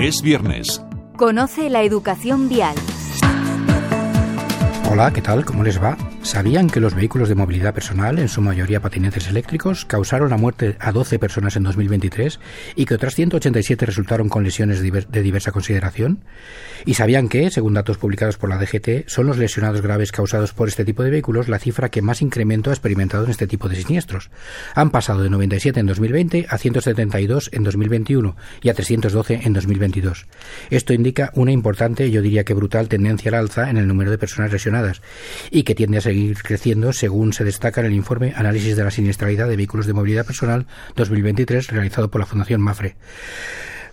Es viernes. Conoce la educación vial. Hola, ¿qué tal? ¿Cómo les va? ¿Sabían que los vehículos de movilidad personal, en su mayoría patinetes eléctricos, causaron la muerte a 12 personas en 2023 y que otras 187 resultaron con lesiones de diversa consideración? ¿Y sabían que, según datos publicados por la DGT, son los lesionados graves causados por este tipo de vehículos la cifra que más incremento ha experimentado en este tipo de siniestros? Han pasado de 97 en 2020 a 172 en 2021 y a 312 en 2022. Esto indica una importante, yo diría que brutal, tendencia al alza en el número de personas lesionadas y que tiende a seguir creciendo según se destaca en el informe Análisis de la siniestralidad de vehículos de movilidad personal 2023 realizado por la Fundación Mafre.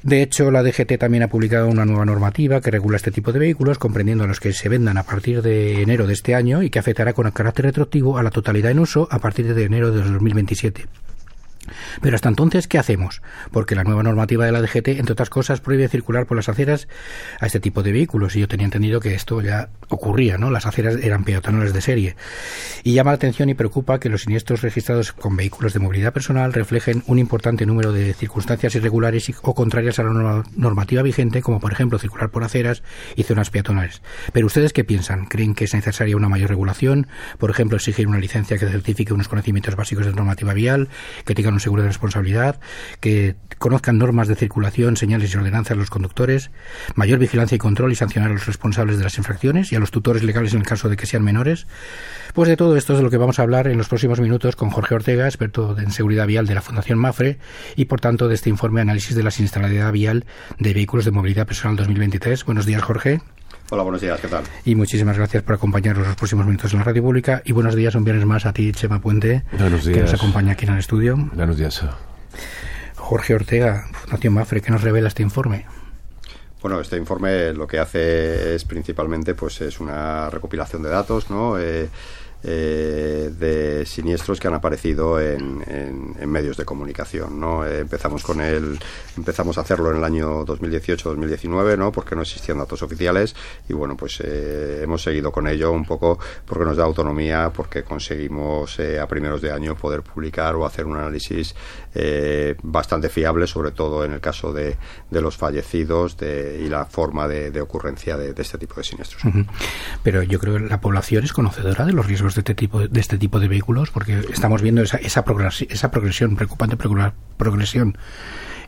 De hecho, la DGT también ha publicado una nueva normativa que regula este tipo de vehículos, comprendiendo los que se vendan a partir de enero de este año y que afectará con carácter retroactivo a la totalidad en uso a partir de enero de 2027. Pero hasta entonces, ¿qué hacemos? Porque la nueva normativa de la DGT, entre otras cosas, prohíbe circular por las aceras a este tipo de vehículos. Y yo tenía entendido que esto ya ocurría, ¿no? Las aceras eran peatonales de serie. Y llama la atención y preocupa que los siniestros registrados con vehículos de movilidad personal reflejen un importante número de circunstancias irregulares o contrarias a la normativa vigente, como por ejemplo circular por aceras y zonas peatonales. Pero ustedes qué piensan? ¿Creen que es necesaria una mayor regulación? Por ejemplo, exigir una licencia que certifique unos conocimientos básicos de normativa vial, que tengan seguro de responsabilidad, que conozcan normas de circulación, señales y ordenanzas a los conductores, mayor vigilancia y control y sancionar a los responsables de las infracciones y a los tutores legales en el caso de que sean menores. Pues de todo esto es de lo que vamos a hablar en los próximos minutos con Jorge Ortega, experto en seguridad vial de la Fundación Mafre y por tanto de este informe análisis de la siniestralidad vial de vehículos de movilidad personal 2023. Buenos días, Jorge. Hola, buenos días, ¿qué tal? Y muchísimas gracias por acompañarnos los próximos minutos en la radio pública. Y buenos días un viernes más a ti, Chema Puente, buenos días. que nos acompaña aquí en el estudio. Buenos días. Jorge Ortega, Fundación Mafre, ¿qué nos revela este informe? Bueno, este informe lo que hace es principalmente pues es una recopilación de datos, ¿no? Eh, eh, de siniestros que han aparecido en, medios de comunicación. ¿no? Eh, empezamos con el, empezamos a hacerlo en el año 2018-2019, ¿no? porque no existían datos oficiales y bueno, pues eh, hemos seguido con ello un poco porque nos da autonomía, porque conseguimos a primeros de año poder publicar o hacer un análisis bastante fiable, sobre todo en el caso de, de los fallecidos de, y la forma de, ocurrencia de, este tipo de siniestros. Pero yo creo que la población es conocedora de los riesgos de este tipo de este tipo de vehículos porque estamos viendo esa esa, progresión, esa progresión preocupante progresión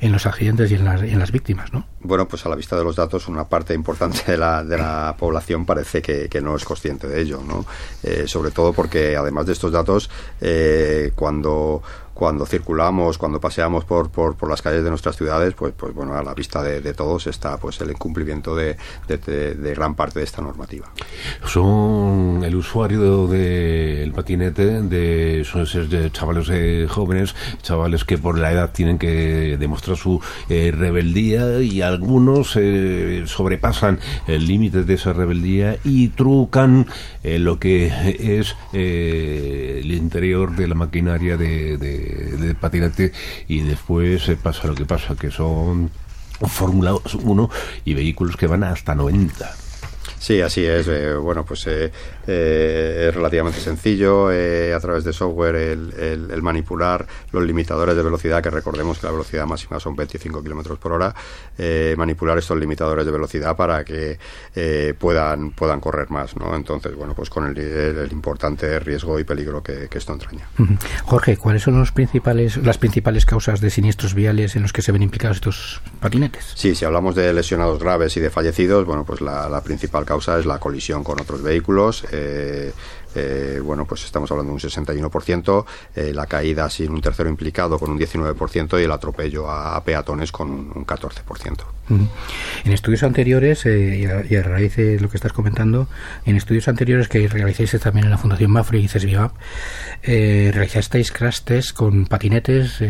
en los accidentes y en las, en las víctimas, ¿no? Bueno, pues a la vista de los datos, una parte importante de la, de la población parece que, no es consciente de ello, ¿no? Eh, sobre todo porque, además de estos datos, eh, cuando cuando circulamos, cuando paseamos por, por, por, las calles de nuestras ciudades, pues, pues bueno, a la vista de, todos está pues el incumplimiento de, de, gran parte de esta normativa. Son el usuario del patinete, de, son de chavales eh, jóvenes, chavales que por la edad tienen que demostrar su eh, rebeldía y algunos eh, sobrepasan el límite de esa rebeldía y trucan lo que es el interior de la maquinaria de de, patinete y después eh, pasa lo que pasa, que son Fórmula 1 y vehículos que van hasta 90. Sí, así es. Eh, bueno, pues eh, eh, es relativamente sencillo a través de software el, manipular los limitadores de velocidad, que recordemos que la velocidad máxima son 25 kilómetros por hora, manipular estos limitadores de velocidad para que puedan, puedan correr más, ¿no? Entonces, bueno, pues con el, importante riesgo y peligro que, esto entraña. Jorge, ¿cuáles son los principales, las principales causas de siniestros viales en los que se ven implicados estos patinetes? Sí, si hablamos de lesionados graves y de fallecidos, bueno, pues la, la principal causa es la colisión con otros vehículos. Eh, eh, bueno, pues estamos hablando de un 61%, eh, la caída sin un tercero implicado con un 19% y el atropello a, peatones con un, 14%. En estudios anteriores, eh, y, a, raíz de lo que estás comentando, en estudios anteriores que realizáis también en la Fundación Mafre y CESBIAP, eh, realizasteis crash test con patinetes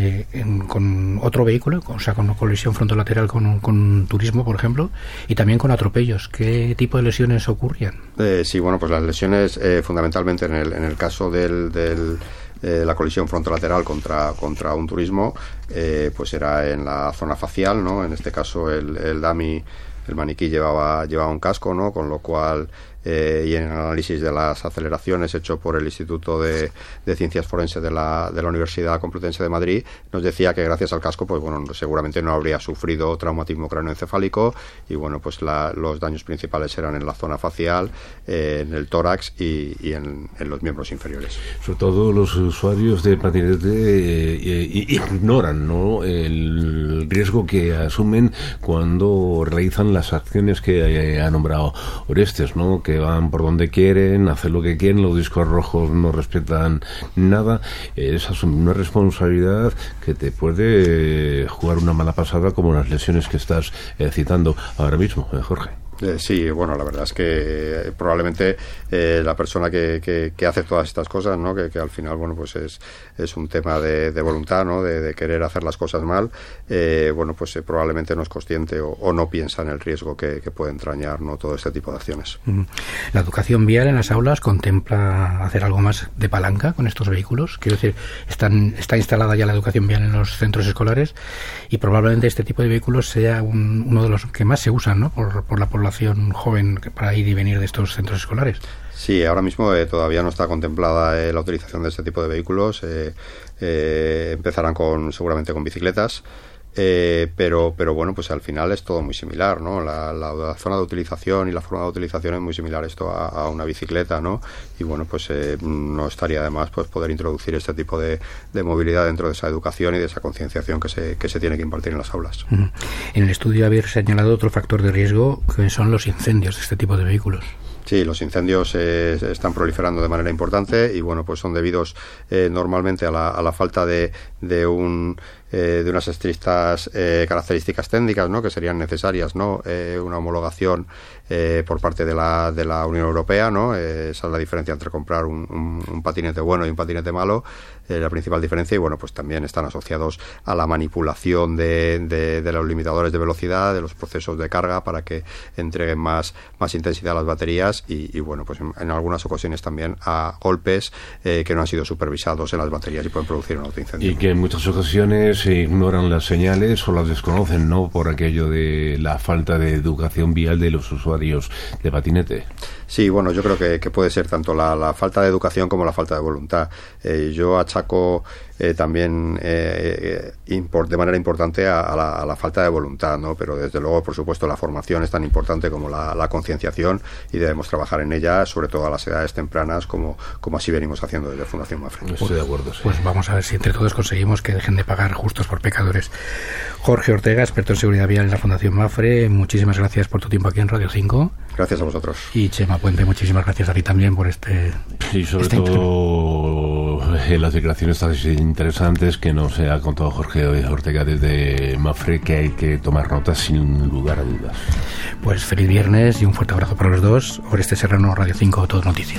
con otro vehículo, o sea, con colisión frontolateral con, con turismo, por ejemplo, y también con atropellos. ¿Qué tipo de lesiones ocurrían? sí, bueno, pues las lesiones fundamentalmente en el, en el caso del, del eh, la colisión frontolateral contra, contra un turismo, eh, pues era en la zona facial, ¿no? En este caso el, el dummy, el maniquí llevaba, llevaba un casco, ¿no? Con lo cual eh, y en el análisis de las aceleraciones hecho por el Instituto de, Ciencias Forenses de la, de la Universidad Complutense de Madrid, nos decía que gracias al casco, pues bueno, seguramente no habría sufrido traumatismo cráneoencefálico y bueno, pues los daños principales eran en la zona facial, eh, en el tórax y, en, los miembros inferiores. Sobre todo los usuarios de patinete eh, ignoran ¿no? el riesgo que asumen cuando realizan las acciones que ha nombrado Orestes, ¿no? que van por donde quieren, hacen lo que quieren, los discos rojos no respetan nada. Es una responsabilidad que te puede jugar una mala pasada como las lesiones que estás eh, citando ahora mismo, eh, Jorge. Eh, sí, bueno, la verdad es que eh, probablemente eh, la persona que, que, hace todas estas cosas, ¿no? Que, al final, bueno, pues es, es un tema de, voluntad, ¿no? De, querer hacer las cosas mal, bueno, pues probablemente no es consciente o, no piensa en el riesgo que, puede entrañar, ¿no? Todo este tipo de acciones. La educación vial en las aulas contempla hacer algo más de palanca con estos vehículos. Quiero decir, están, está instalada ya la educación vial en los centros escolares y probablemente este tipo de vehículos sea uno de los que más se usan, ¿no? Por, por la población joven para ir y venir de estos centros escolares? Sí, ahora mismo eh, todavía no está contemplada eh, la utilización de este tipo de vehículos. Eh, empezarán con seguramente con bicicletas. Eh, pero, pero bueno, pues al final es todo muy similar, ¿no? La, zona de utilización y la forma de utilización es muy similar esto a, una bicicleta, ¿no? Y bueno, pues eh, no estaría de más pues poder introducir este tipo de, movilidad dentro de esa educación y de esa concienciación que se, que se tiene que impartir en las aulas. En el estudio habéis señalado otro factor de riesgo que son los incendios de este tipo de vehículos. Sí, los incendios eh, están proliferando de manera importante y bueno, pues son debidos normalmente a la, a la falta de, de un eh, de unas estrictas eh, características técnicas ¿no? que serían necesarias, ¿no? Eh, una homologación por parte de la, de la Unión Europea, ¿no? esa es la diferencia entre comprar un, patinete bueno y un patinete malo, la principal diferencia y bueno, pues también están asociados a la manipulación de, de, los limitadores de velocidad, de los procesos de carga para que entreguen más, más intensidad a las baterías y, bueno, pues en, algunas ocasiones también a golpes que no han sido supervisados en las baterías y pueden producir un autoincendio. Y que en muchas ocasiones se ignoran las señales o las desconocen, ¿no? Por aquello de la falta de educación vial de los usuarios de patinete. Sí, bueno, yo creo que, puede ser tanto la, falta de educación como la falta de voluntad. Eh, yo achaco eh, también eh, de manera importante a, la, falta de voluntad, ¿no? Pero desde luego, por supuesto, la formación es tan importante como la, concienciación y debemos trabajar en ella, sobre todo a las edades tempranas, como, como así venimos haciendo desde Fundación Mafre. Estoy de acuerdo. Sí. Pues vamos a ver si entre todos conseguimos que dejen de pagar justos por pecadores. Jorge Ortega, experto en seguridad vial en la Fundación Mafre, muchísimas gracias por tu tiempo aquí en Radio 5. Gracias a vosotros. Y Chema Puente, muchísimas gracias a ti también por este. Y sobre este todo eh, las declaraciones tan interesantes que nos ha contado Jorge Ortega desde Mafre, que hay que tomar notas sin lugar a dudas. Pues feliz viernes y un fuerte abrazo para los dos. Oreste Serrano, Radio 5, Todo Noticias.